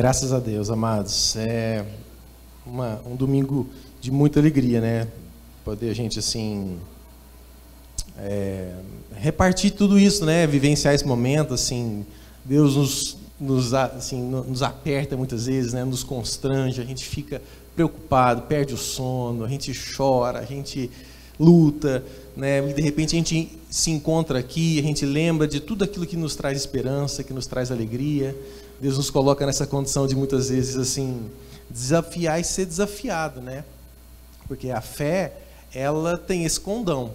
Graças a Deus, amados. É uma, um domingo de muita alegria, né? Poder a gente assim é, repartir tudo isso, né? Vivenciar esse momento, assim, Deus nos, nos, assim, nos aperta muitas vezes, né? Nos constrange, a gente fica preocupado, perde o sono, a gente chora, a gente luta, né? E de repente a gente se encontra aqui, a gente lembra de tudo aquilo que nos traz esperança, que nos traz alegria. Deus nos coloca nessa condição de muitas vezes assim desafiar e ser desafiado, né? Porque a fé, ela tem esse condão.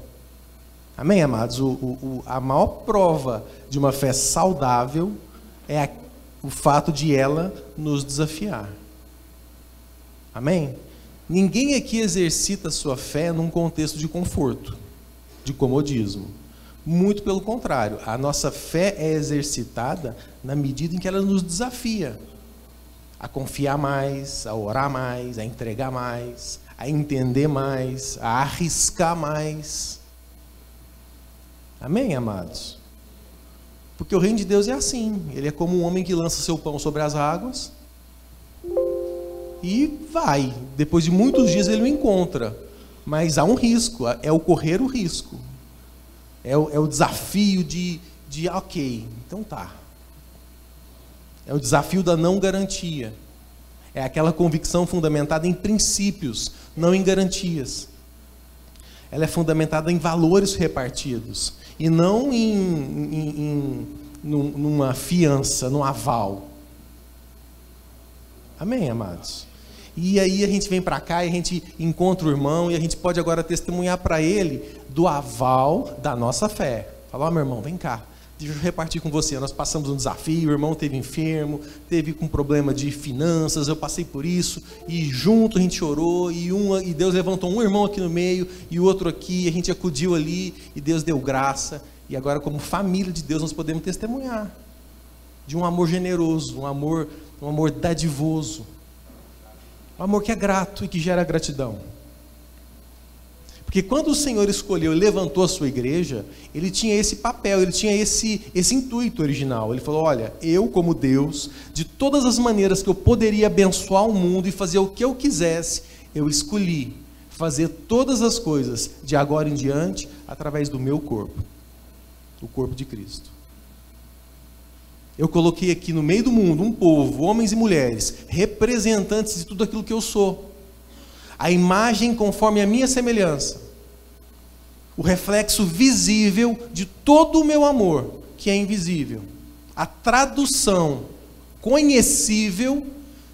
Amém, amados? O, o, a maior prova de uma fé saudável é a, o fato de ela nos desafiar. Amém? Ninguém aqui exercita sua fé num contexto de conforto, de comodismo. Muito pelo contrário, a nossa fé é exercitada na medida em que ela nos desafia a confiar mais, a orar mais, a entregar mais, a entender mais, a arriscar mais. Amém, amados? Porque o reino de Deus é assim. Ele é como um homem que lança seu pão sobre as águas e vai. Depois de muitos dias ele o encontra. Mas há um risco, é o correr o risco. É o, é o desafio de, de, ok, então tá. É o desafio da não garantia. É aquela convicção fundamentada em princípios, não em garantias. Ela é fundamentada em valores repartidos e não em, em, em numa fiança, num aval. Amém, amados? E aí a gente vem para cá e a gente encontra o irmão e a gente pode agora testemunhar para ele do aval da nossa fé. Falar, oh, meu irmão, vem cá. Deixa eu repartir com você. Nós passamos um desafio, o irmão teve enfermo, teve com problema de finanças, eu passei por isso, e junto a gente orou, e, uma, e Deus levantou um irmão aqui no meio, e o outro aqui, e a gente acudiu ali, e Deus deu graça. E agora, como família de Deus, nós podemos testemunhar de um amor generoso, um amor, um amor dadivoso, um amor que é grato e que gera gratidão. Porque quando o Senhor escolheu e levantou a sua igreja, ele tinha esse papel, ele tinha esse, esse intuito original. Ele falou: Olha, eu, como Deus, de todas as maneiras que eu poderia abençoar o mundo e fazer o que eu quisesse, eu escolhi fazer todas as coisas de agora em diante através do meu corpo o corpo de Cristo. Eu coloquei aqui no meio do mundo um povo, homens e mulheres, representantes de tudo aquilo que eu sou. A imagem conforme a minha semelhança o reflexo visível de todo o meu amor, que é invisível, a tradução conhecível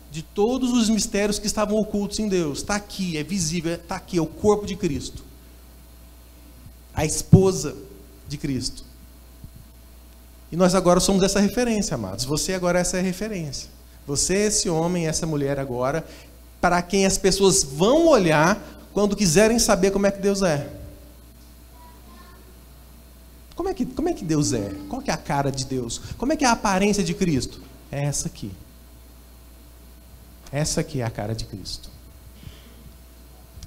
de todos os mistérios que estavam ocultos em Deus. Está aqui, é visível, está aqui, é o corpo de Cristo, a esposa de Cristo. E nós agora somos essa referência, amados. Você agora é essa referência. Você é esse homem, essa mulher agora, para quem as pessoas vão olhar quando quiserem saber como é que Deus é. Como é que, como é que Deus é? Qual é a cara de Deus? Como é que é a aparência de Cristo? É essa aqui. Essa aqui é a cara de Cristo.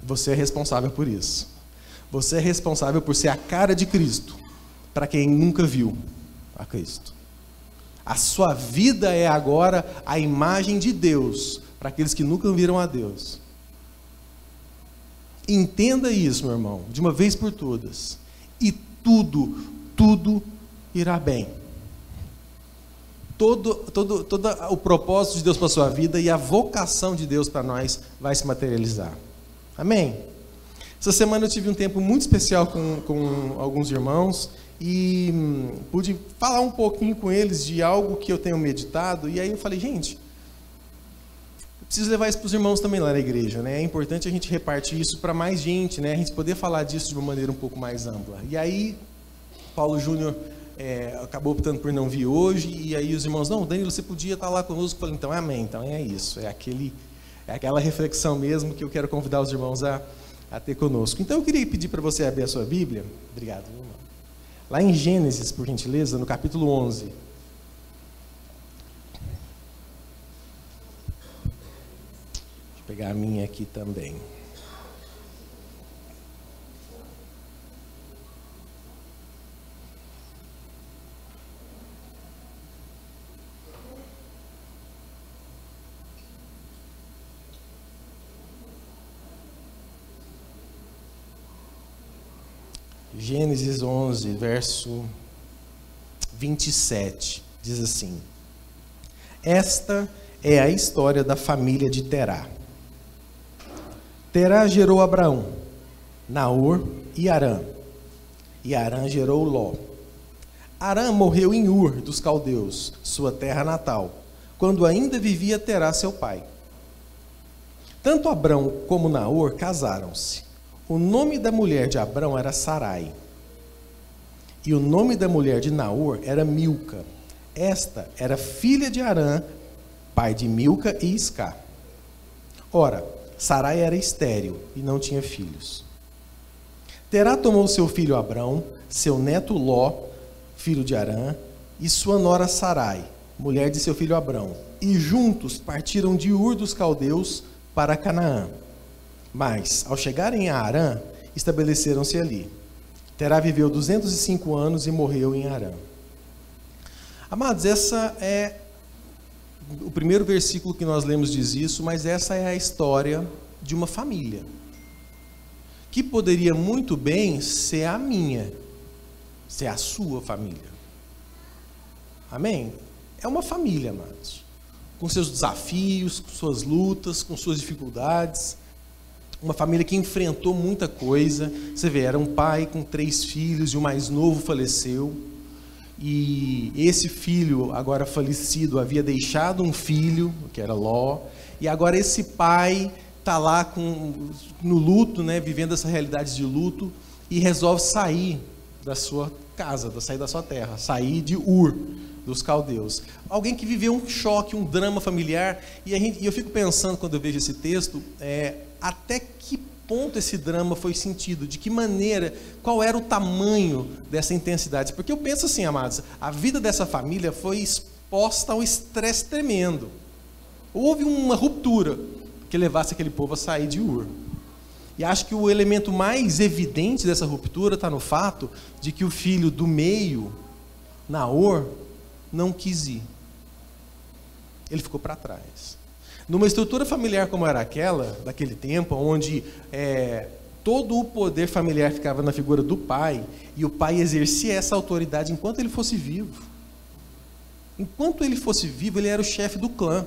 Você é responsável por isso. Você é responsável por ser a cara de Cristo para quem nunca viu a Cristo. A sua vida é agora a imagem de Deus para aqueles que nunca viram a Deus. Entenda isso, meu irmão, de uma vez por todas. E tudo, tudo irá bem. Todo, todo, todo o propósito de Deus para a sua vida e a vocação de Deus para nós vai se materializar. Amém? Essa semana eu tive um tempo muito especial com, com alguns irmãos e hum, pude falar um pouquinho com eles de algo que eu tenho meditado. E aí eu falei, gente, preciso levar isso para os irmãos também lá na igreja, né? É importante a gente repartir isso para mais gente, né? A gente poder falar disso de uma maneira um pouco mais ampla. E aí Paulo Júnior é, acabou optando por não vir hoje, e aí os irmãos, não, Danilo, você podia estar lá conosco. Eu falei, então, amém, então é isso, é, aquele, é aquela reflexão mesmo que eu quero convidar os irmãos a, a ter conosco. Então eu queria pedir para você abrir a sua Bíblia, obrigado, irmão. Lá em Gênesis, por gentileza, no capítulo 11. Deixa eu pegar a minha aqui também. Gênesis 11, verso 27, diz assim: Esta é a história da família de Terá. Terá gerou Abraão, Naor e Arã. E Arã gerou Ló. Arã morreu em Ur dos caldeus, sua terra natal, quando ainda vivia Terá seu pai. Tanto Abrão como Naor casaram-se. O nome da mulher de Abrão era Sarai. E o nome da mulher de Naor era Milca. Esta era filha de Arã, pai de Milca e Isca. Ora, Sarai era estéril e não tinha filhos. Terá tomou seu filho Abrão, seu neto Ló, filho de Arã, e sua nora Sarai, mulher de seu filho Abrão, e juntos partiram de Ur dos caldeus para Canaã. Mas, ao chegarem a Arã, estabeleceram-se ali. Terá viveu 205 anos e morreu em Arã. Amados, essa é o primeiro versículo que nós lemos diz isso, mas essa é a história de uma família que poderia muito bem ser a minha, ser a sua família. Amém? É uma família, amados, com seus desafios, com suas lutas, com suas dificuldades uma família que enfrentou muita coisa. Você vê, era um pai com três filhos e o mais novo faleceu. E esse filho, agora falecido, havia deixado um filho, que era Ló. E agora esse pai está lá com, no luto, né, vivendo essa realidade de luto, e resolve sair da sua casa, sair da sua terra, sair de Ur, dos caldeus. Alguém que viveu um choque, um drama familiar, e, gente, e eu fico pensando, quando eu vejo esse texto, é, até que ponto esse drama foi sentido, de que maneira, qual era o tamanho dessa intensidade. Porque eu penso assim, amados, a vida dessa família foi exposta a um estresse tremendo. Houve uma ruptura que levasse aquele povo a sair de Ur. E acho que o elemento mais evidente dessa ruptura está no fato de que o filho do meio, Naor, não quis ir. Ele ficou para trás. Numa estrutura familiar como era aquela, daquele tempo, onde é, todo o poder familiar ficava na figura do pai, e o pai exercia essa autoridade enquanto ele fosse vivo. Enquanto ele fosse vivo, ele era o chefe do clã.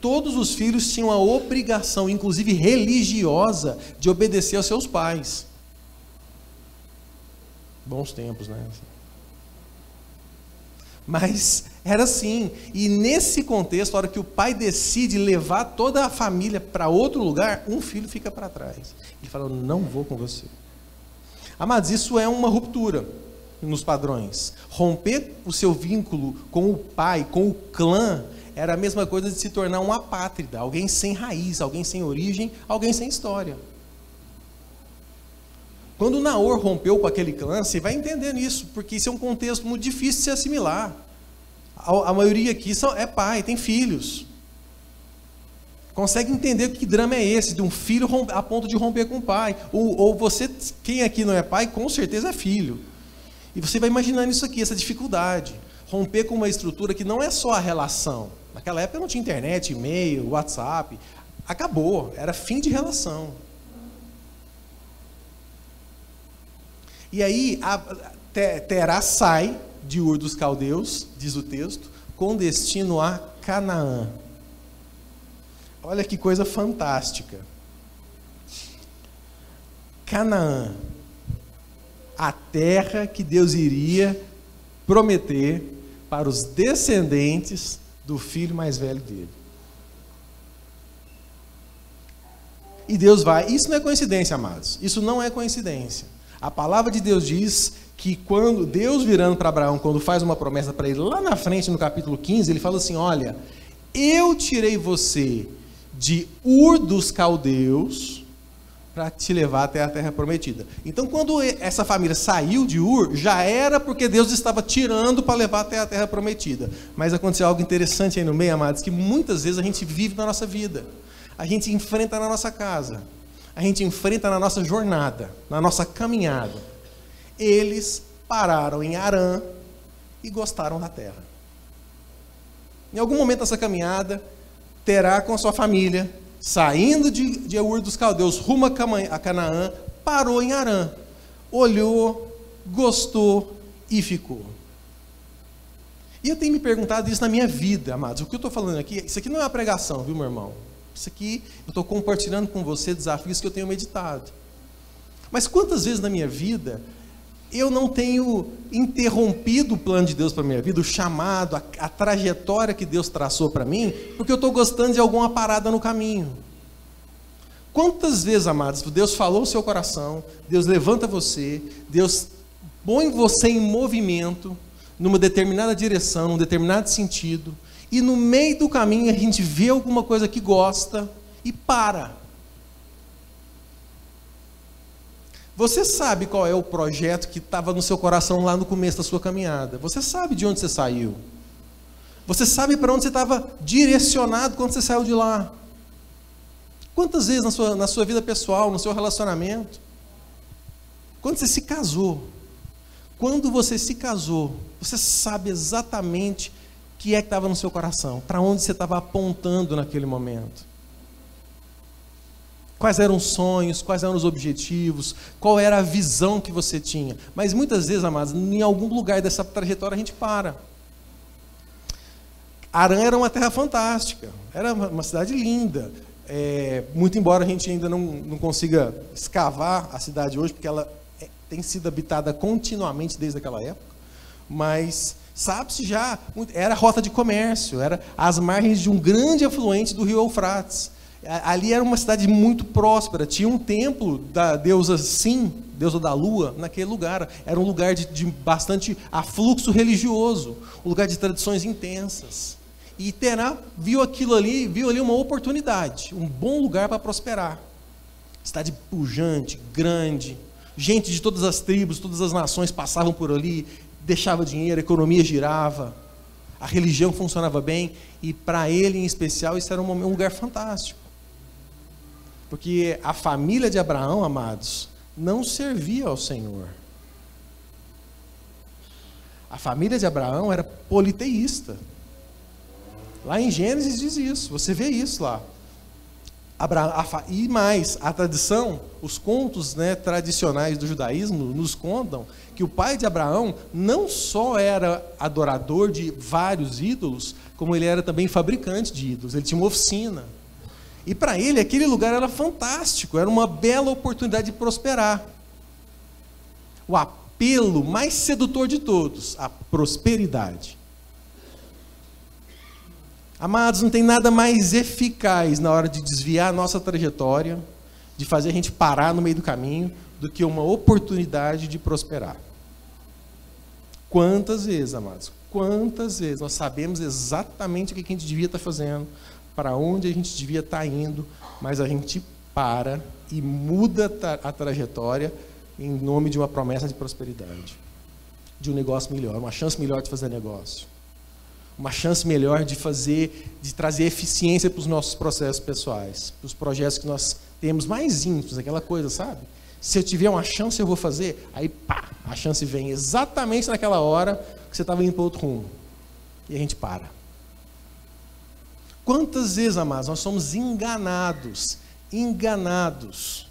Todos os filhos tinham a obrigação, inclusive religiosa, de obedecer aos seus pais. Bons tempos, né? Mas era assim. E nesse contexto, a hora que o pai decide levar toda a família para outro lugar, um filho fica para trás. Ele fala: Não vou com você. Amados, isso é uma ruptura nos padrões. Romper o seu vínculo com o pai, com o clã, era a mesma coisa de se tornar um apátrida, alguém sem raiz, alguém sem origem, alguém sem história. Quando Naor rompeu com aquele clã, você vai entendendo isso, porque isso é um contexto muito difícil de se assimilar. A, a maioria aqui são, é pai, tem filhos. Consegue entender que drama é esse, de um filho a ponto de romper com o pai. Ou, ou você, quem aqui não é pai, com certeza é filho. E você vai imaginando isso aqui, essa dificuldade. Romper com uma estrutura que não é só a relação. Naquela época não tinha internet, e-mail, WhatsApp. Acabou, era fim de relação. E aí a, Terá sai de Ur dos Caldeus, diz o texto, com destino a Canaã. Olha que coisa fantástica. Canaã, a terra que Deus iria prometer para os descendentes do filho mais velho dele. E Deus vai. Isso não é coincidência, amados. Isso não é coincidência. A palavra de Deus diz que quando Deus virando para Abraão, quando faz uma promessa para ele, lá na frente, no capítulo 15, ele fala assim: Olha, eu tirei você de Ur dos caldeus para te levar até a terra prometida. Então, quando essa família saiu de Ur, já era porque Deus estava tirando para levar até a terra prometida. Mas aconteceu algo interessante aí no meio, amados, que muitas vezes a gente vive na nossa vida, a gente enfrenta na nossa casa a gente enfrenta na nossa jornada, na nossa caminhada. Eles pararam em Arã e gostaram da terra. Em algum momento dessa caminhada, terá com sua família, saindo de, de Ur dos Caldeus rumo a Canaã, parou em Arã. olhou, gostou e ficou. E eu tenho me perguntado isso na minha vida, amados. O que eu estou falando aqui, isso aqui não é uma pregação, viu, meu irmão? Isso aqui, eu estou compartilhando com você desafios que eu tenho meditado. Mas quantas vezes na minha vida eu não tenho interrompido o plano de Deus para minha vida, o chamado, a, a trajetória que Deus traçou para mim, porque eu estou gostando de alguma parada no caminho. Quantas vezes, amados, Deus falou o seu coração, Deus levanta você, Deus põe você em movimento, numa determinada direção, num determinado sentido, e no meio do caminho a gente vê alguma coisa que gosta e para. Você sabe qual é o projeto que estava no seu coração lá no começo da sua caminhada. Você sabe de onde você saiu. Você sabe para onde você estava direcionado quando você saiu de lá. Quantas vezes na sua, na sua vida pessoal, no seu relacionamento, quando você se casou, quando você se casou, você sabe exatamente o que é que estava no seu coração, para onde você estava apontando naquele momento. Quais eram os sonhos, quais eram os objetivos, qual era a visão que você tinha. Mas muitas vezes, amados, em algum lugar dessa trajetória a gente para. Arã era uma terra fantástica, era uma cidade linda. É, muito embora a gente ainda não, não consiga escavar a cidade hoje, porque ela é, tem sido habitada continuamente desde aquela época, mas sabe-se já, era rota de comércio, era as margens de um grande afluente do rio Eufrates. Ali era uma cidade muito próspera, tinha um templo da deusa Sim, deusa da lua, naquele lugar. Era um lugar de, de bastante afluxo religioso, um lugar de tradições intensas. E Terá viu aquilo ali, viu ali uma oportunidade, um bom lugar para prosperar. Cidade pujante, grande, gente de todas as tribos, todas as nações passavam por ali, deixava dinheiro, a economia girava, a religião funcionava bem, e para ele em especial isso era um lugar fantástico. Porque a família de Abraão, amados, não servia ao Senhor. A família de Abraão era politeísta. Lá em Gênesis diz isso, você vê isso lá. e mais, a tradição, os contos né, tradicionais do judaísmo nos contam que o pai de Abraão não só era adorador de vários ídolos, como ele era também fabricante de ídolos. Ele tinha uma oficina. E para ele aquele lugar era fantástico, era uma bela oportunidade de prosperar. O apelo mais sedutor de todos, a prosperidade. Amados, não tem nada mais eficaz na hora de desviar a nossa trajetória, de fazer a gente parar no meio do caminho, do que uma oportunidade de prosperar. Quantas vezes, amados, quantas vezes nós sabemos exatamente o que a gente devia estar fazendo, para onde a gente devia estar tá indo, mas a gente para e muda a trajetória em nome de uma promessa de prosperidade, de um negócio melhor, uma chance melhor de fazer negócio, uma chance melhor de fazer, de trazer eficiência para os nossos processos pessoais, para os projetos que nós temos mais íntimos, aquela coisa, sabe? Se eu tiver uma chance, eu vou fazer. Aí, pá, a chance vem exatamente naquela hora que você estava indo para outro rumo. E a gente para. Quantas vezes, amados, nós somos enganados, enganados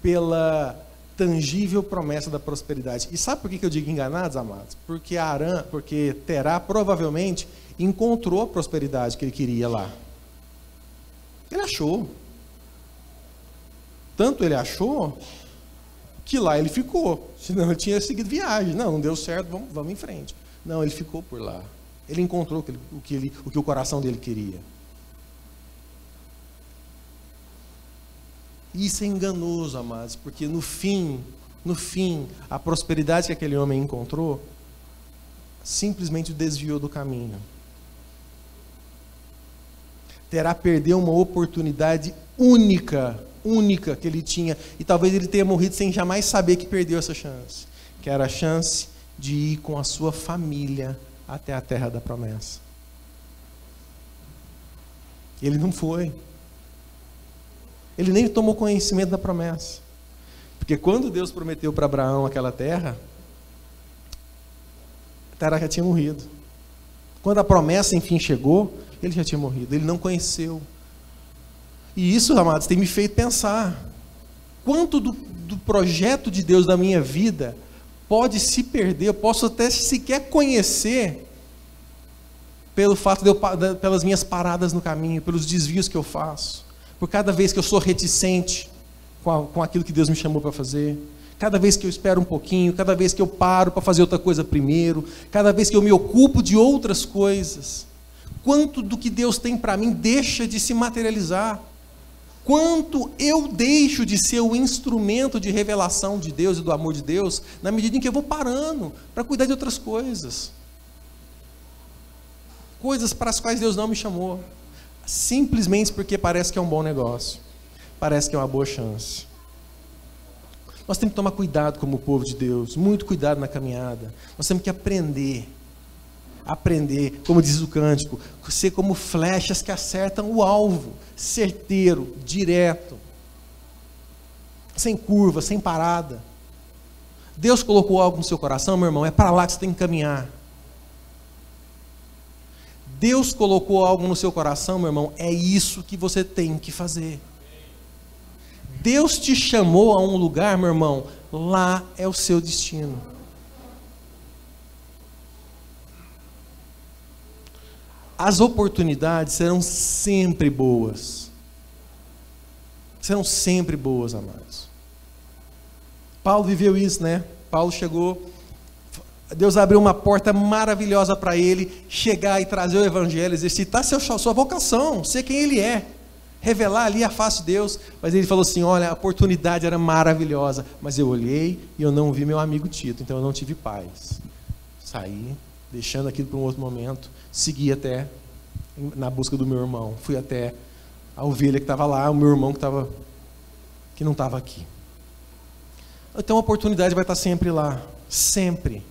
pela tangível promessa da prosperidade. E sabe por que eu digo enganados, amados? Porque Arã, porque Terá provavelmente encontrou a prosperidade que ele queria lá. Ele achou. Tanto ele achou que lá ele ficou. Senão ele tinha seguido viagem. Não, não deu certo, vamos, vamos em frente. Não, ele ficou por lá. Ele encontrou o que, ele, o que o coração dele queria. Isso é enganoso, amados, porque no fim, no fim, a prosperidade que aquele homem encontrou simplesmente o desviou do caminho. Terá perdeu uma oportunidade única, única que ele tinha, e talvez ele tenha morrido sem jamais saber que perdeu essa chance, que era a chance de ir com a sua família até a terra da promessa. Ele não foi. Ele nem tomou conhecimento da promessa. Porque quando Deus prometeu para Abraão aquela terra, Terá já tinha morrido. Quando a promessa enfim chegou, ele já tinha morrido. Ele não conheceu. E isso, amados, tem me feito pensar. Quanto do, do projeto de Deus na minha vida pode se perder, eu posso até sequer conhecer pelo fato de eu, pelas minhas paradas no caminho, pelos desvios que eu faço, por cada vez que eu sou reticente com, a, com aquilo que Deus me chamou para fazer, cada vez que eu espero um pouquinho, cada vez que eu paro para fazer outra coisa primeiro, cada vez que eu me ocupo de outras coisas, quanto do que Deus tem para mim deixa de se materializar quanto eu deixo de ser o instrumento de revelação de Deus e do amor de Deus, na medida em que eu vou parando para cuidar de outras coisas. Coisas para as quais Deus não me chamou, simplesmente porque parece que é um bom negócio, parece que é uma boa chance. Nós temos que tomar cuidado como povo de Deus, muito cuidado na caminhada. Nós temos que aprender aprender, como diz o cântico, ser como flechas que acertam o alvo, certeiro, direto, sem curva, sem parada. Deus colocou algo no seu coração, meu irmão, é para lá que você tem que caminhar. Deus colocou algo no seu coração, meu irmão, é isso que você tem que fazer. Deus te chamou a um lugar, meu irmão, lá é o seu destino. As oportunidades serão sempre boas. Serão sempre boas, amados. Paulo viveu isso, né? Paulo chegou, Deus abriu uma porta maravilhosa para ele chegar e trazer o evangelho, exercitar seu, sua vocação, ser quem ele é, revelar ali a face de Deus. Mas ele falou assim: Olha, a oportunidade era maravilhosa, mas eu olhei e eu não vi meu amigo Tito, então eu não tive paz. Saí, deixando aquilo para um outro momento, segui até na busca do meu irmão. Fui até a ovelha que estava lá, o meu irmão que, estava, que não estava aqui. Então a oportunidade vai estar sempre lá. Sempre.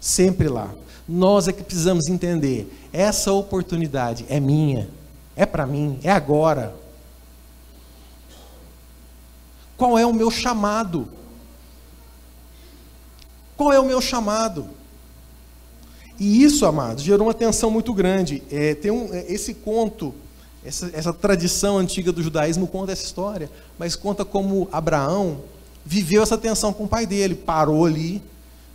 Sempre lá. Nós é que precisamos entender: essa oportunidade é minha, é para mim, é agora. Qual é o meu chamado? Qual é o meu chamado? E isso, amados, gerou uma tensão muito grande. É, tem um, é, esse conto, essa, essa tradição antiga do judaísmo conta essa história, mas conta como Abraão viveu essa tensão com o pai dele, parou ali.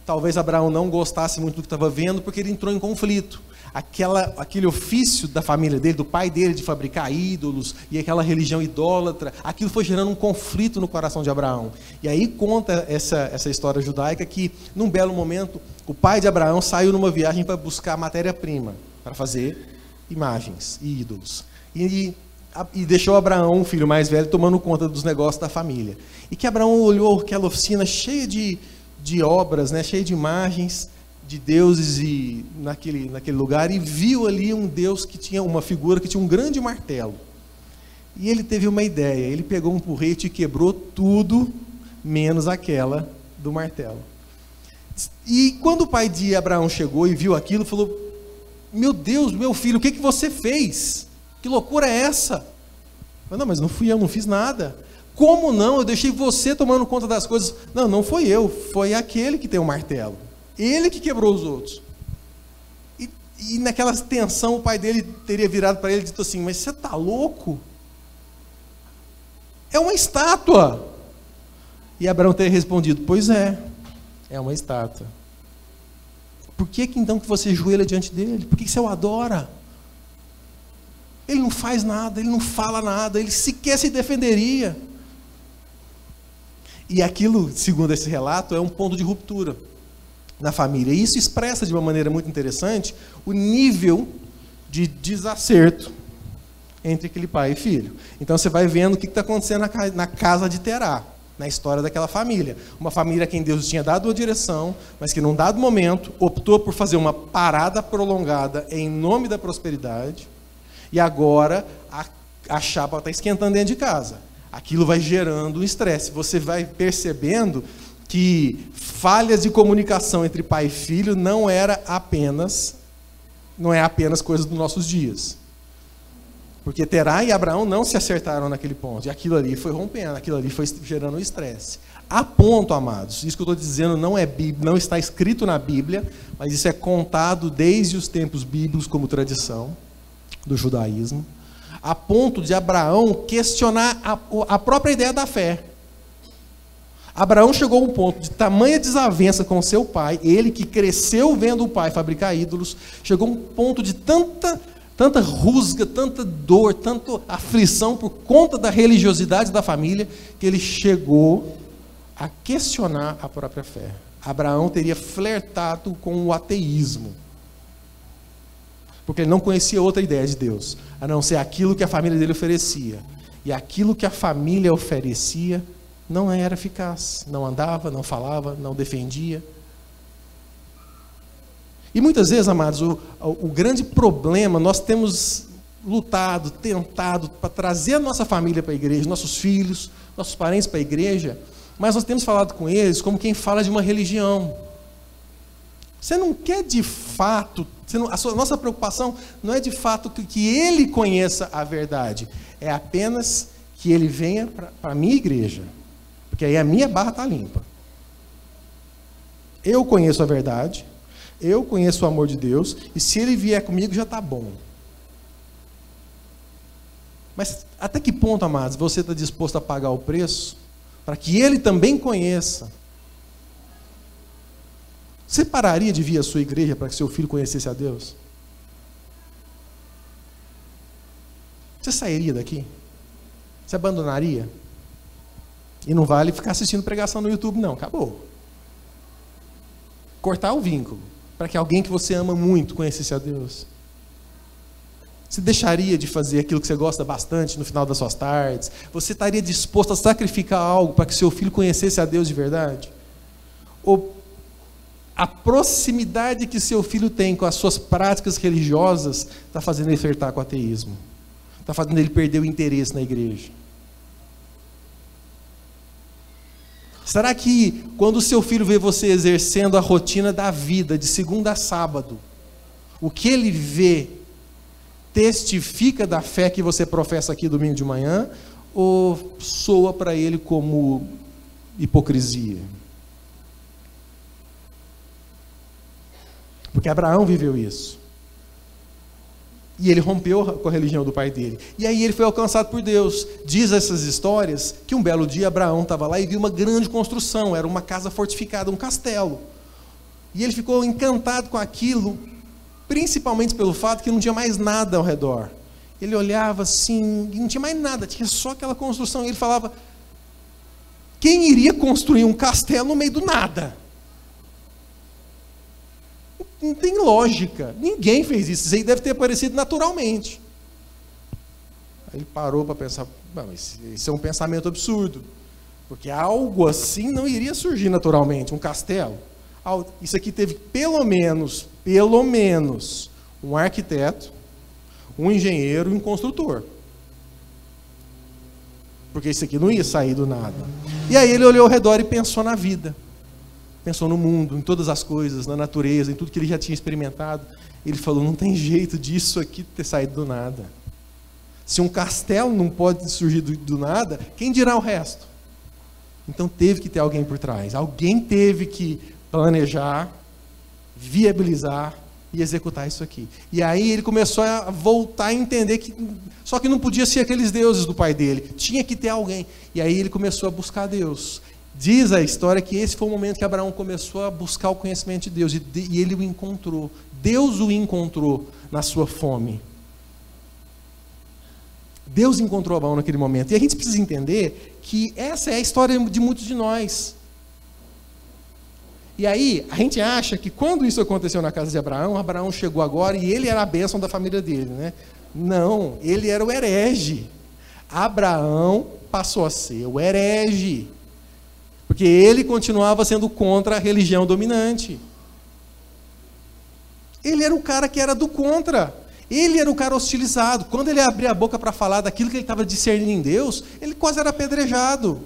Talvez Abraão não gostasse muito do que estava vendo, porque ele entrou em conflito aquela, aquele ofício da família dele, do pai dele, de fabricar ídolos e aquela religião idólatra, aquilo foi gerando um conflito no coração de Abraão. E aí conta essa, essa história judaica que, num belo momento, o pai de Abraão saiu numa viagem para buscar matéria-prima, para fazer imagens e ídolos. E, e deixou Abraão, o filho mais velho, tomando conta dos negócios da família. E que Abraão olhou aquela oficina cheia de, de obras, né, cheia de imagens, de deuses e naquele, naquele lugar e viu ali um deus que tinha uma figura que tinha um grande martelo. E ele teve uma ideia, ele pegou um porrete e quebrou tudo menos aquela do martelo. E quando o pai de Abraão chegou e viu aquilo, falou: Meu Deus, meu filho, o que, que você fez? Que loucura é essa? Falei, não, mas não fui eu, não fiz nada. Como não? Eu deixei você tomando conta das coisas. Não, não foi eu, foi aquele que tem o martelo. Ele que quebrou os outros. E, e naquela tensão, o pai dele teria virado para ele e dito assim: Mas você está louco? É uma estátua. E Abraão teria respondido: Pois é, é uma estátua. Por que, que então que você joelha diante dele? Por que, que você o adora? Ele não faz nada, ele não fala nada, ele sequer se defenderia. E aquilo, segundo esse relato, é um ponto de ruptura na família. E isso expressa de uma maneira muito interessante o nível de desacerto entre aquele pai e filho. Então você vai vendo o que está acontecendo na casa de Terá, na história daquela família. Uma família a quem Deus tinha dado a direção, mas que num dado momento optou por fazer uma parada prolongada em nome da prosperidade, e agora a, a chapa está esquentando dentro de casa. Aquilo vai gerando um estresse. Você vai percebendo que falhas de comunicação entre pai e filho não era apenas não é apenas coisa dos nossos dias. Porque Terá e Abraão não se acertaram naquele ponto. E aquilo ali foi rompendo, aquilo ali foi gerando estresse. A ponto, amados, isso que eu estou dizendo não é não está escrito na Bíblia, mas isso é contado desde os tempos bíblicos como tradição do judaísmo, a ponto de Abraão questionar a, a própria ideia da fé Abraão chegou a um ponto de tamanha desavença com seu pai, ele que cresceu vendo o pai fabricar ídolos, chegou a um ponto de tanta, tanta rusga, tanta dor, tanta aflição por conta da religiosidade da família, que ele chegou a questionar a própria fé. Abraão teria flertado com o ateísmo. Porque ele não conhecia outra ideia de Deus, a não ser aquilo que a família dele oferecia. E aquilo que a família oferecia não era eficaz. Não andava, não falava, não defendia. E muitas vezes, amados, o, o grande problema, nós temos lutado, tentado para trazer a nossa família para a igreja, nossos filhos, nossos parentes para a igreja, mas nós temos falado com eles como quem fala de uma religião. Você não quer de fato, não, a sua, nossa preocupação não é de fato que, que ele conheça a verdade, é apenas que ele venha para a minha igreja. Porque aí a minha barra está limpa. Eu conheço a verdade, eu conheço o amor de Deus, e se ele vier comigo já está bom. Mas até que ponto, amados, você está disposto a pagar o preço para que ele também conheça? Você pararia de vir à sua igreja para que seu filho conhecesse a Deus? Você sairia daqui? Você abandonaria? E não vale ficar assistindo pregação no YouTube, não. Acabou. Cortar o vínculo. Para que alguém que você ama muito conhecesse a Deus. Você deixaria de fazer aquilo que você gosta bastante no final das suas tardes? Você estaria disposto a sacrificar algo para que seu filho conhecesse a Deus de verdade? Ou a proximidade que seu filho tem com as suas práticas religiosas está fazendo ele flertar com o ateísmo? Está fazendo ele perder o interesse na igreja? Será que quando o seu filho vê você exercendo a rotina da vida de segunda a sábado, o que ele vê testifica da fé que você professa aqui domingo de manhã ou soa para ele como hipocrisia? Porque Abraão viveu isso. E ele rompeu com a religião do pai dele. E aí ele foi alcançado por Deus. Diz essas histórias que um belo dia Abraão estava lá e viu uma grande construção. Era uma casa fortificada, um castelo. E ele ficou encantado com aquilo, principalmente pelo fato que não tinha mais nada ao redor. Ele olhava assim, e não tinha mais nada, tinha só aquela construção. E ele falava: quem iria construir um castelo no meio do nada? Não tem lógica. Ninguém fez isso. Isso aí deve ter aparecido naturalmente. Aí ele parou para pensar: isso é um pensamento absurdo. Porque algo assim não iria surgir naturalmente. Um castelo. Isso aqui teve pelo menos, pelo menos, um arquiteto, um engenheiro e um construtor. Porque isso aqui não ia sair do nada. E aí ele olhou ao redor e pensou na vida pensou no mundo, em todas as coisas, na natureza, em tudo que ele já tinha experimentado. Ele falou: não tem jeito disso aqui ter saído do nada. Se um castelo não pode surgir do, do nada, quem dirá o resto? Então teve que ter alguém por trás. Alguém teve que planejar, viabilizar e executar isso aqui. E aí ele começou a voltar a entender que só que não podia ser aqueles deuses do pai dele, tinha que ter alguém. E aí ele começou a buscar Deus. Diz a história que esse foi o momento que Abraão começou a buscar o conhecimento de Deus e, e ele o encontrou. Deus o encontrou na sua fome. Deus encontrou Abraão naquele momento. E a gente precisa entender que essa é a história de muitos de nós. E aí, a gente acha que quando isso aconteceu na casa de Abraão, Abraão chegou agora e ele era a bênção da família dele, né? Não, ele era o herege. Abraão passou a ser o herege. Porque ele continuava sendo contra a religião dominante. Ele era o cara que era do contra. Ele era o cara hostilizado. Quando ele abria a boca para falar daquilo que ele estava discernindo em Deus, ele quase era apedrejado.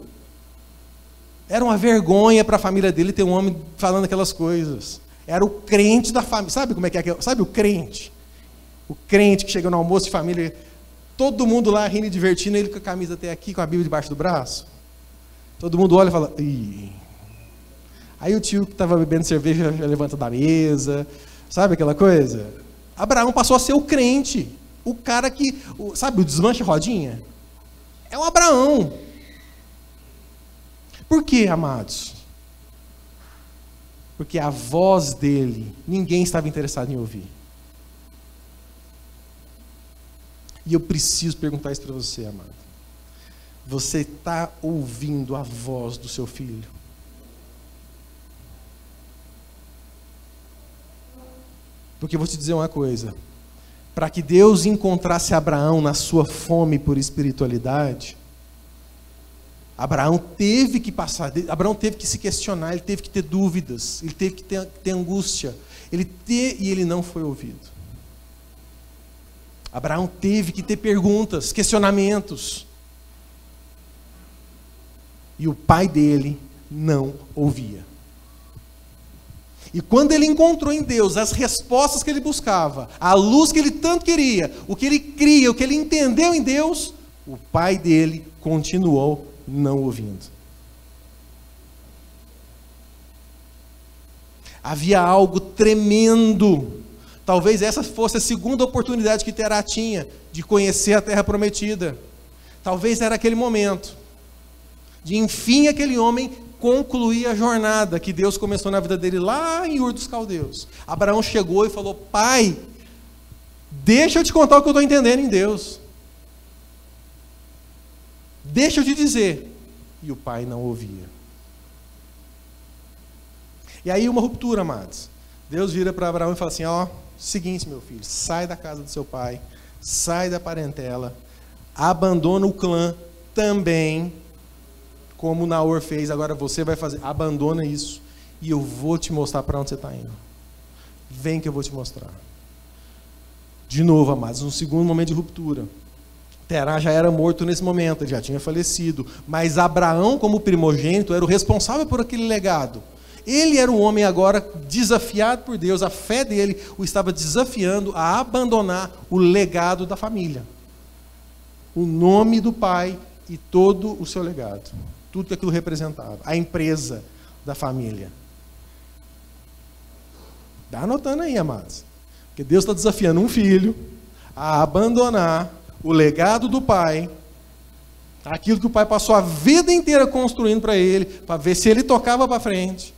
Era uma vergonha para a família dele ter um homem falando aquelas coisas. Era o crente da família. Sabe como é que é? Sabe o crente? O crente que chega no almoço de família, todo mundo lá rindo e divertindo, ele com a camisa até aqui, com a Bíblia debaixo do braço. Todo mundo olha e fala, Ih. Aí o tio que estava bebendo cerveja já levanta da mesa, sabe aquela coisa? Abraão passou a ser o crente, o cara que, o, sabe, o desmanche rodinha? É o Abraão. Por que, amados? Porque a voz dele, ninguém estava interessado em ouvir. E eu preciso perguntar isso para você, amado. Você está ouvindo a voz do seu filho? Porque eu vou te dizer uma coisa: para que Deus encontrasse Abraão na sua fome por espiritualidade, Abraão teve que passar, Abraão teve que se questionar, ele teve que ter dúvidas, ele teve que ter, ter angústia, ele ter, e ele não foi ouvido. Abraão teve que ter perguntas, questionamentos. E o pai dele não ouvia. E quando ele encontrou em Deus as respostas que ele buscava, a luz que ele tanto queria, o que ele cria, o que ele entendeu em Deus, o pai dele continuou não ouvindo. Havia algo tremendo. Talvez essa fosse a segunda oportunidade que Terá tinha de conhecer a terra prometida. Talvez era aquele momento de enfim aquele homem concluir a jornada que Deus começou na vida dele lá em Ur dos Caldeus. Abraão chegou e falou: Pai, deixa eu te contar o que eu estou entendendo em Deus. Deixa eu te dizer. E o pai não ouvia. E aí uma ruptura, amados. Deus vira para Abraão e fala assim: ó, seguinte, meu filho, sai da casa do seu pai, sai da parentela, abandona o clã também, como Naor fez, agora você vai fazer, abandona isso, e eu vou te mostrar para onde você está indo. Vem que eu vou te mostrar. De novo, amados, um segundo momento de ruptura. Terá já era morto nesse momento, ele já tinha falecido. Mas Abraão, como primogênito, era o responsável por aquele legado. Ele era um homem agora desafiado por Deus, a fé dele o estava desafiando a abandonar o legado da família. O nome do pai e todo o seu legado. Tudo que aquilo representava. A empresa da família. Está anotando aí, amados. Porque Deus está desafiando um filho a abandonar o legado do pai, aquilo que o pai passou a vida inteira construindo para ele, para ver se ele tocava para frente.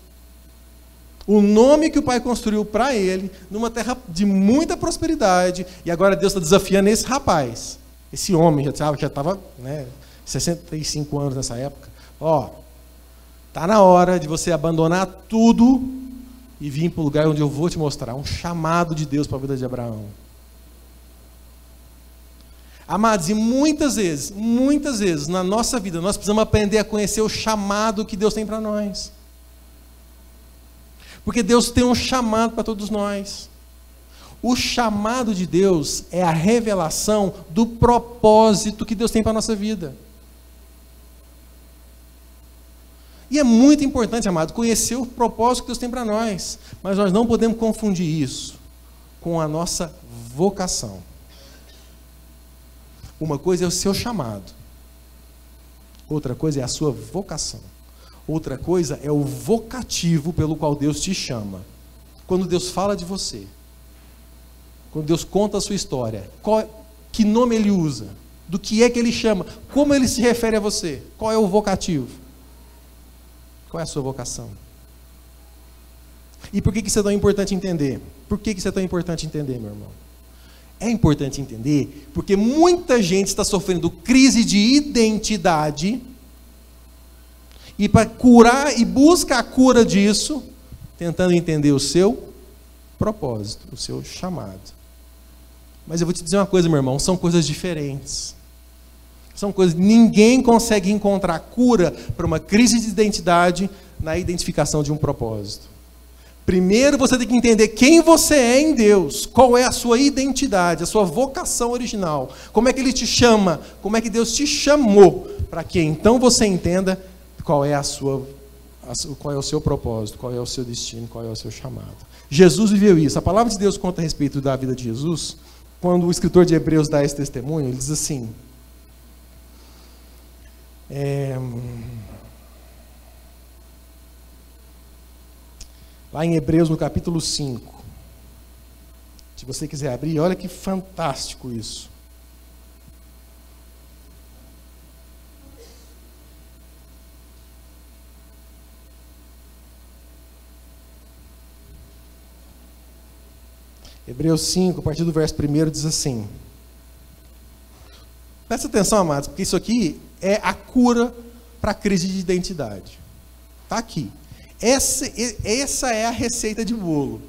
O nome que o pai construiu para ele, numa terra de muita prosperidade, e agora Deus está desafiando esse rapaz, esse homem, já estava já né, 65 anos nessa época. Ó, tá na hora de você abandonar tudo e vir para o lugar onde eu vou te mostrar um chamado de Deus para a vida de Abraão. Amados, e muitas vezes, muitas vezes na nossa vida, nós precisamos aprender a conhecer o chamado que Deus tem para nós. Porque Deus tem um chamado para todos nós. O chamado de Deus é a revelação do propósito que Deus tem para a nossa vida. E é muito importante, amado, conhecer o propósito que Deus tem para nós. Mas nós não podemos confundir isso com a nossa vocação. Uma coisa é o seu chamado, outra coisa é a sua vocação. Outra coisa é o vocativo pelo qual Deus te chama. Quando Deus fala de você, quando Deus conta a sua história, qual, que nome ele usa, do que é que ele chama, como ele se refere a você, qual é o vocativo, qual é a sua vocação. E por que isso é tão importante entender? Por que isso é tão importante entender, meu irmão? É importante entender, porque muita gente está sofrendo crise de identidade, e para curar e busca a cura disso, tentando entender o seu propósito, o seu chamado. Mas eu vou te dizer uma coisa, meu irmão, são coisas diferentes. São coisas. Ninguém consegue encontrar cura para uma crise de identidade na identificação de um propósito. Primeiro você tem que entender quem você é em Deus, qual é a sua identidade, a sua vocação original, como é que Ele te chama, como é que Deus te chamou, para que então você entenda qual é a sua, qual é o seu propósito, qual é o seu destino, qual é o seu chamado. Jesus viveu isso. A palavra de Deus conta a respeito da vida de Jesus. Quando o escritor de Hebreus dá esse testemunho, ele diz assim: é, lá em Hebreus, no capítulo 5. Se você quiser abrir, olha que fantástico isso. Hebreus 5, a partir do verso 1 diz assim: Presta atenção, amados, porque isso aqui é a cura para a crise de identidade. Está aqui. Essa, essa é a receita de bolo.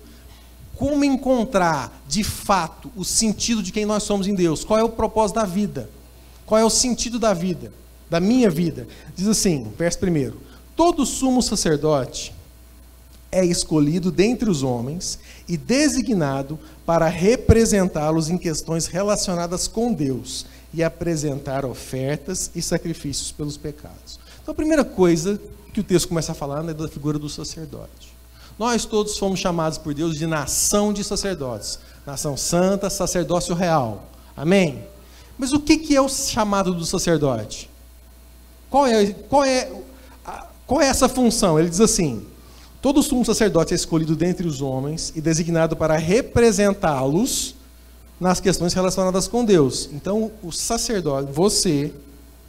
Como encontrar, de fato, o sentido de quem nós somos em Deus? Qual é o propósito da vida? Qual é o sentido da vida? Da minha vida? Diz assim, verso 1: Todo sumo sacerdote é escolhido dentre os homens e designado para representá-los em questões relacionadas com Deus e apresentar ofertas e sacrifícios pelos pecados. Então, a primeira coisa que o texto começa a falar é da figura do sacerdote. Nós todos fomos chamados por Deus de nação de sacerdotes, nação santa, sacerdócio real. Amém? Mas o que é o chamado do sacerdote? Qual é, qual é, qual é essa função? Ele diz assim: Todo sumo sacerdote é escolhido dentre os homens e designado para representá-los nas questões relacionadas com Deus. Então, o sacerdote, você,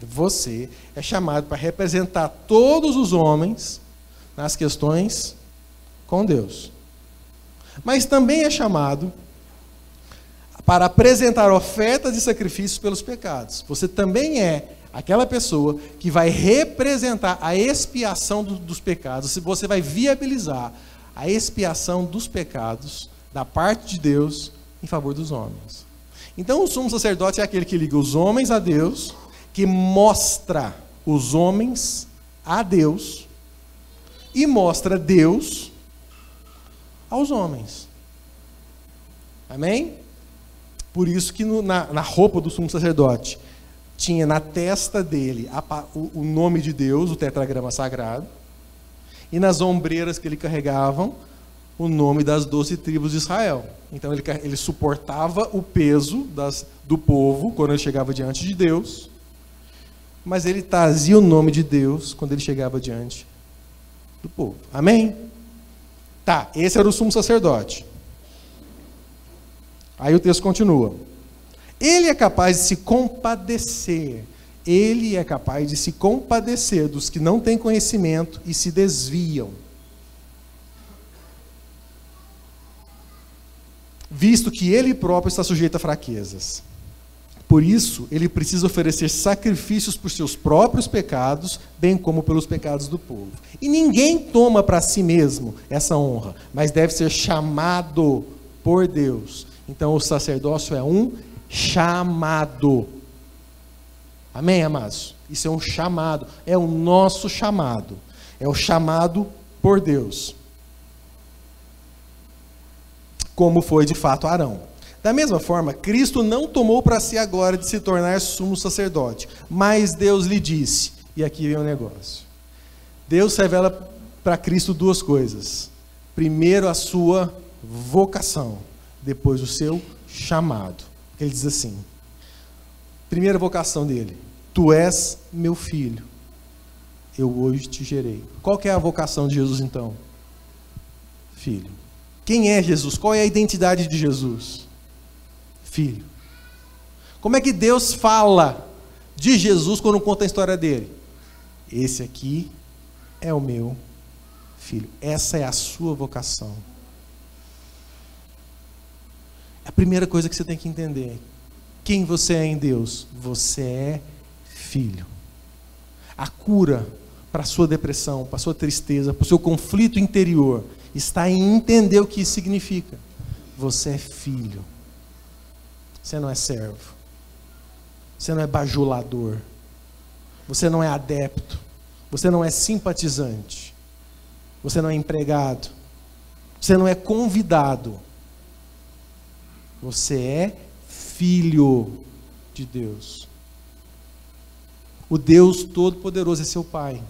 você é chamado para representar todos os homens nas questões com Deus. Mas também é chamado para apresentar ofertas e sacrifícios pelos pecados. Você também é aquela pessoa que vai representar a expiação do, dos pecados, você vai viabilizar a expiação dos pecados da parte de Deus em favor dos homens. Então, o sumo sacerdote é aquele que liga os homens a Deus, que mostra os homens a Deus e mostra Deus aos homens. Amém? Por isso que no, na, na roupa do sumo sacerdote tinha na testa dele a, o, o, nome de Deus, o tetragrama sagrado, e nas ombreiras que ele carregavam o nome das doze tribos de Israel. Então ele, ele suportava o peso das, do povo quando ele chegava diante de Deus, mas ele trazia o nome de Deus quando ele chegava diante do povo. Amém? Tá, esse era o sumo sacerdote. Aí o texto continua. Ele é capaz de se compadecer. Ele é capaz de se compadecer dos que não têm conhecimento e se desviam. Visto que ele próprio está sujeito a fraquezas. Por isso, ele precisa oferecer sacrifícios por seus próprios pecados, bem como pelos pecados do povo. E ninguém toma para si mesmo essa honra, mas deve ser chamado por Deus. Então, o sacerdócio é um chamado. Amém, amados? Isso é um chamado, é o nosso chamado. É o chamado por Deus. Como foi de fato Arão. Da mesma forma, Cristo não tomou para si a glória de se tornar sumo sacerdote, mas Deus lhe disse, e aqui vem o negócio. Deus revela para Cristo duas coisas. Primeiro, a sua vocação, depois, o seu chamado. Ele diz assim: primeira vocação dele, tu és meu filho, eu hoje te gerei. Qual é a vocação de Jesus então? Filho. Quem é Jesus? Qual é a identidade de Jesus? Filho. Como é que Deus fala de Jesus quando conta a história dele? Esse aqui é o meu filho. Essa é a sua vocação. A primeira coisa que você tem que entender: quem você é em Deus? Você é filho. A cura para a sua depressão, para a sua tristeza, para o seu conflito interior, está em entender o que isso significa. Você é filho. Você não é servo. Você não é bajulador. Você não é adepto. Você não é simpatizante. Você não é empregado. Você não é convidado. Você é filho de Deus. O Deus Todo-Poderoso é seu Pai.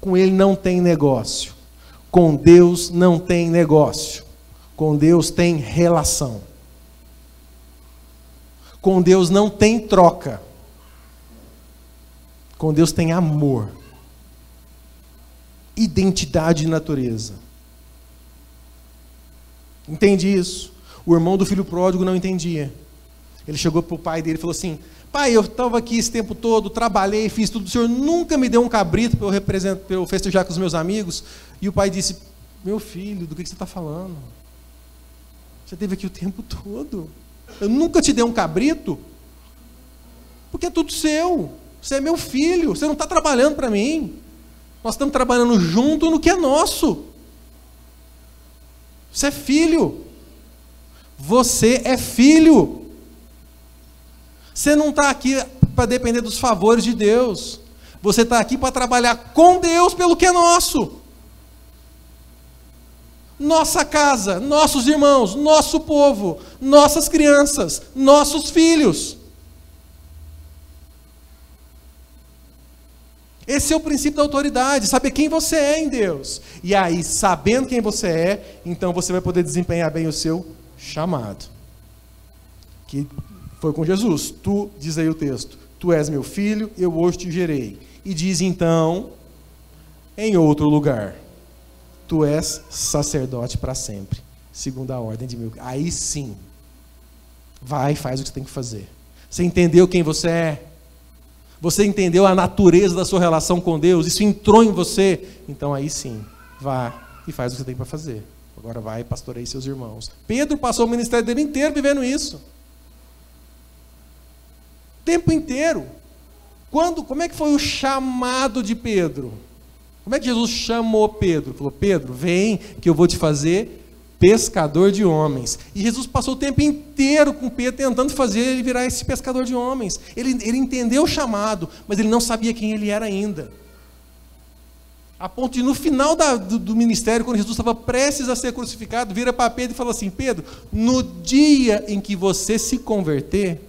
Com Ele não tem negócio. Com Deus não tem negócio. Com Deus tem relação. Com Deus não tem troca. Com Deus tem amor. Identidade e natureza. Entende isso? O irmão do filho pródigo não entendia. Ele chegou para o pai dele e falou assim: Pai, eu estava aqui esse tempo todo, trabalhei, fiz tudo, o senhor nunca me deu um cabrito para eu, eu festejar com os meus amigos. E o pai disse: Meu filho, do que, que você está falando? Você teve aqui o tempo todo. Eu nunca te dei um cabrito, porque é tudo seu. Você é meu filho. Você não está trabalhando para mim. Nós estamos trabalhando junto no que é nosso. Você é filho. Você é filho. Você não está aqui para depender dos favores de Deus. Você está aqui para trabalhar com Deus pelo que é nosso. Nossa casa, nossos irmãos, nosso povo, nossas crianças, nossos filhos. Esse é o princípio da autoridade, saber quem você é em Deus. E aí, sabendo quem você é, então você vai poder desempenhar bem o seu chamado. Que foi com Jesus. Tu, diz aí o texto, tu és meu filho, eu hoje te gerei. E diz então, em outro lugar, tu és sacerdote para sempre, segundo a ordem de meu. Aí sim, vai faz o que você tem que fazer. Você entendeu quem você é? Você entendeu a natureza da sua relação com Deus? Isso entrou em você? Então aí sim, vá e faz o que você tem para fazer. Agora vai e pastoreie seus irmãos. Pedro passou o ministério dele inteiro vivendo isso. Tempo inteiro. Quando, como é que foi o chamado de Pedro? Como é que Jesus chamou Pedro? Falou: Pedro, vem que eu vou te fazer pescador de homens. E Jesus passou o tempo inteiro com Pedro tentando fazer ele virar esse pescador de homens. Ele, ele entendeu o chamado, mas ele não sabia quem ele era ainda. A ponto de, no final da, do, do, ministério, quando Jesus estava prestes a ser crucificado, vira para Pedro e fala assim: Pedro, no dia em que você se converter,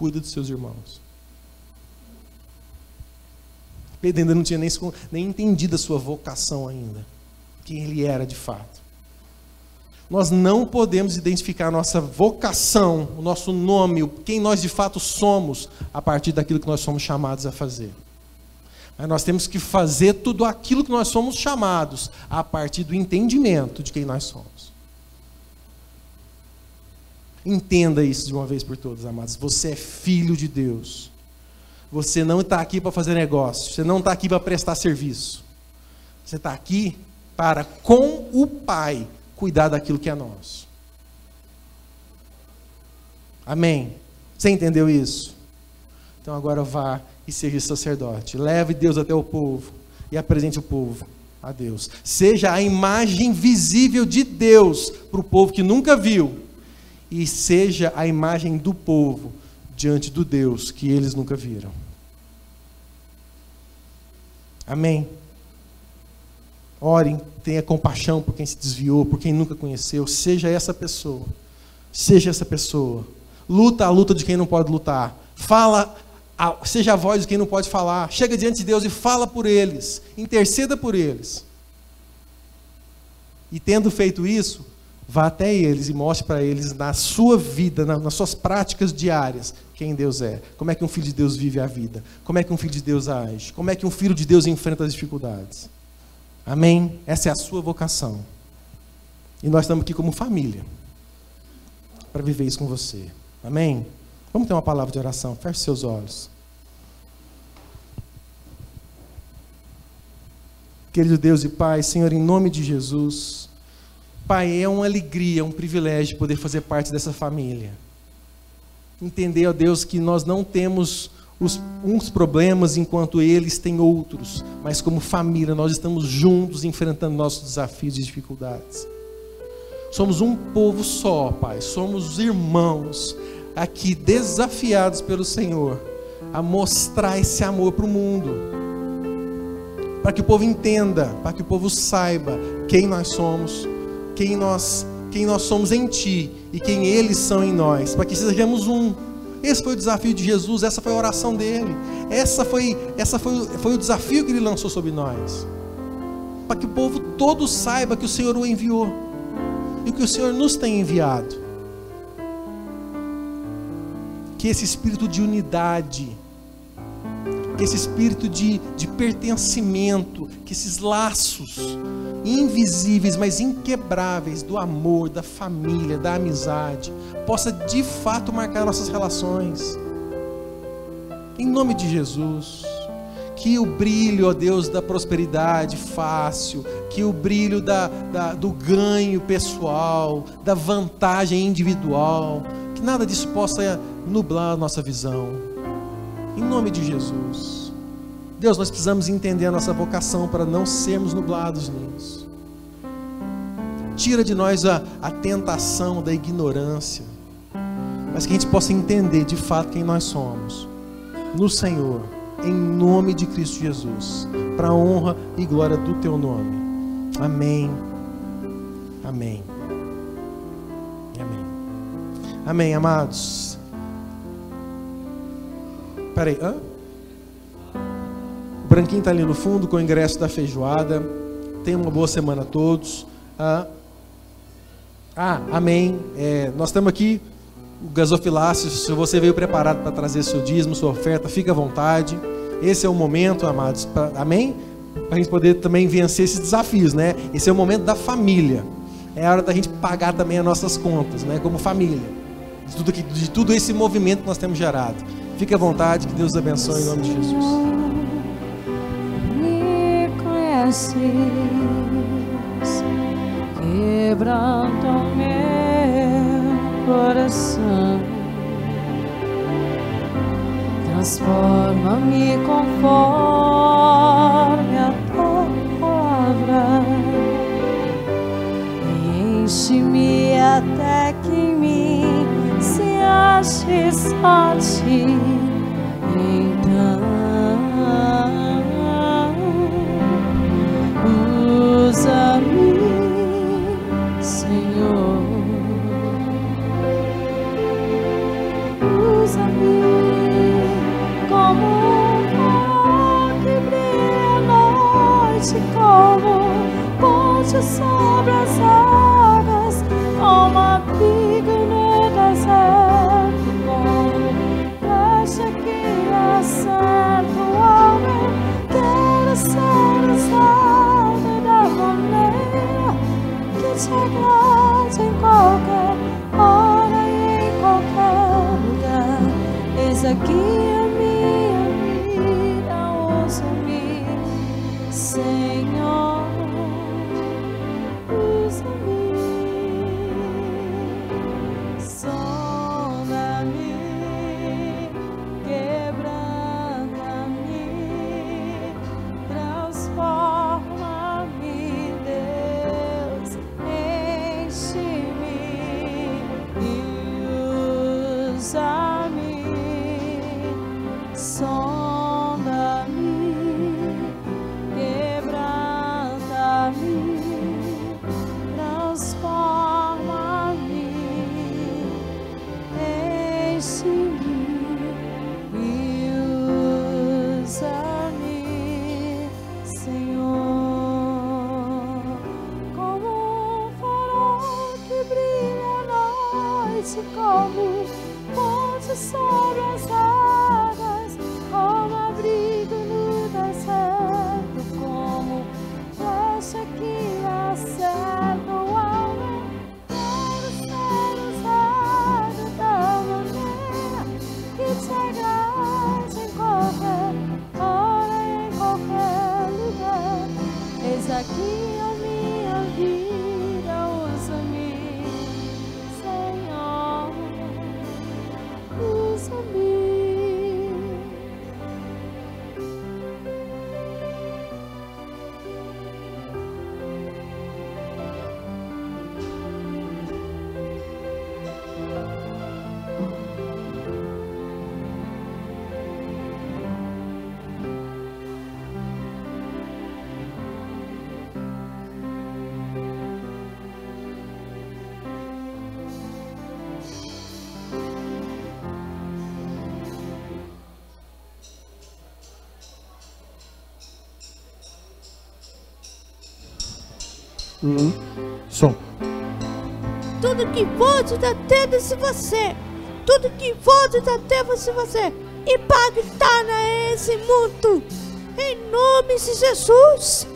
cuida dos seus irmãos. Pedro ainda não tinha nem, nem entendido a sua vocação ainda quem ele era de fato. Nós não podemos identificar a nossa vocação, o nosso nome, quem nós de fato somos, a partir daquilo que nós somos chamados a fazer. Mas nós temos que fazer tudo aquilo que nós somos chamados, a partir do entendimento de quem nós somos. Entenda isso de uma vez por todas, amados. Você é filho de Deus. Você não está aqui para fazer negócio. Você não está aqui para prestar serviço. Você está aqui para, com o Pai, cuidar daquilo que é nosso. Amém? Você entendeu isso? Então agora vá e seja sacerdote. Leve Deus até o povo e apresente o povo a Deus. Seja a imagem visível de Deus para o povo que nunca viu. E seja a imagem do povo diante do Deus que eles nunca viram. Amém? Orem, tenha compaixão por quem se desviou, por quem nunca conheceu. Seja essa pessoa. Seja essa pessoa. Luta a luta de quem não pode lutar. Fala, a, seja a voz de quem não pode falar. Chega diante de Deus e fala por eles. Interceda por eles. E tendo feito isso, vá até eles e mostre para eles na sua vida, nas suas práticas diárias, quem Deus é. Como é que um filho de Deus vive a vida? Como é que um filho de Deus age? Como é que um filho de Deus enfrenta as dificuldades? Amém? Essa é a sua vocação. E nós estamos aqui como família para viver isso com você. Amém? Vamos ter uma palavra de oração. Feche seus olhos. Querido Deus e Pai, Senhor, em nome de Jesus, Pai, é uma alegria, um privilégio poder fazer parte dessa família. Entender, ó Deus, que nós não temos os, uns problemas enquanto eles têm outros, mas como família nós estamos juntos enfrentando nossos desafios e dificuldades. Somos um povo só, Pai, somos irmãos aqui desafiados pelo Senhor a mostrar esse amor para o mundo, para que o povo entenda, para que o povo saiba quem nós somos, quem nós, quem nós somos em Ti e quem eles são em nós, para que sejamos um esse foi o desafio de Jesus, essa foi a oração dele. Essa foi, essa foi, foi o desafio que ele lançou sobre nós. Para que o povo todo saiba que o Senhor o enviou e que o Senhor nos tem enviado. Que esse espírito de unidade, que esse espírito de, de pertencimento, que esses laços invisíveis, mas inquebráveis do amor, da família, da amizade, possa de fato marcar nossas relações. Em nome de Jesus. Que o brilho, ó Deus, da prosperidade fácil, que o brilho da, da, do ganho pessoal, da vantagem individual, que nada disso possa nublar a nossa visão. Em nome de Jesus. Deus, nós precisamos entender a nossa vocação para não sermos nublados nisso. Tira de nós a, a tentação da ignorância, mas que a gente possa entender de fato quem nós somos no Senhor, em nome de Cristo Jesus, para a honra e glória do Teu nome. Amém. Amém. Amém. Amém, amados. Peraí, hã? Branquinho está ali no fundo com o ingresso da feijoada. Tenha uma boa semana a todos. Ah, ah amém. É, nós estamos aqui, o gasofilácio. Se você veio preparado para trazer seu dízimo, sua oferta, fique à vontade. Esse é o momento, amados. Pra, amém? Para a gente poder também vencer esses desafios, né? Esse é o momento da família. É a hora da gente pagar também as nossas contas, né? Como família. De tudo, que, de tudo esse movimento que nós temos gerado. Fique à vontade, que Deus abençoe em nome de Jesus. Me conheces, quebranta o meu coração, transforma-me conforme a tua palavra. E enche-me até que em mim se ache só. Som. Tudo que pode da terra se você. Tudo que pode da terra se você. Impactar nesse mundo. Em nome de Jesus.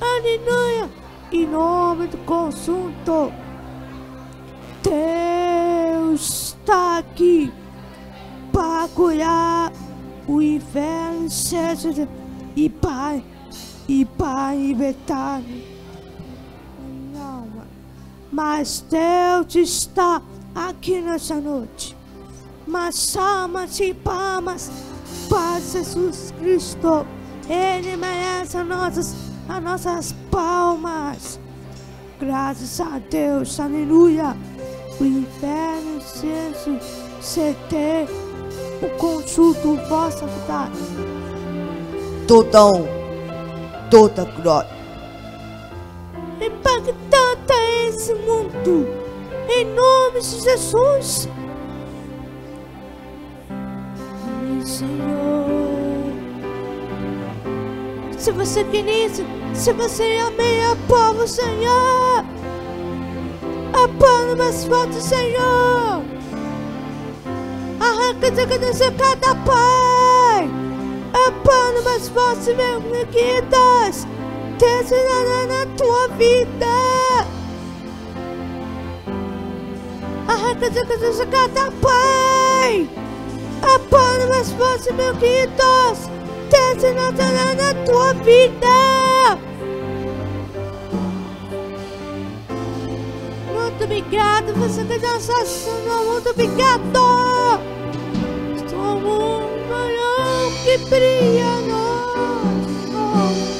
Aleluia. Em nome do conjunto. Deus está aqui para curar o inferno e Pai e e. Minha alma. Mas Deus está aqui nessa noite. Mas salmas e palmas para Jesus Cristo. Ele merece as nossas, as nossas palmas. Graças a Deus, aleluia. O inferno, senso, CT, o consulto, vossa vontade. Toda honra, toda glória. Esse mundo. Em nome de Jesus. Senhor. Se você quer isso, se você amei a povo, Senhor. A palma mais forte, Senhor. Arranca de cada pai. A palma mais forte, meu queridos. Desce na tua vida. Pai. A palma mais forte, meu queridos. Desce na, na, tua vida. Muito obrigado, você que dança Senhor. Muito obrigado. Estou um manhã que brilha nós. Onde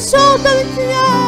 Solta-me, Senhor.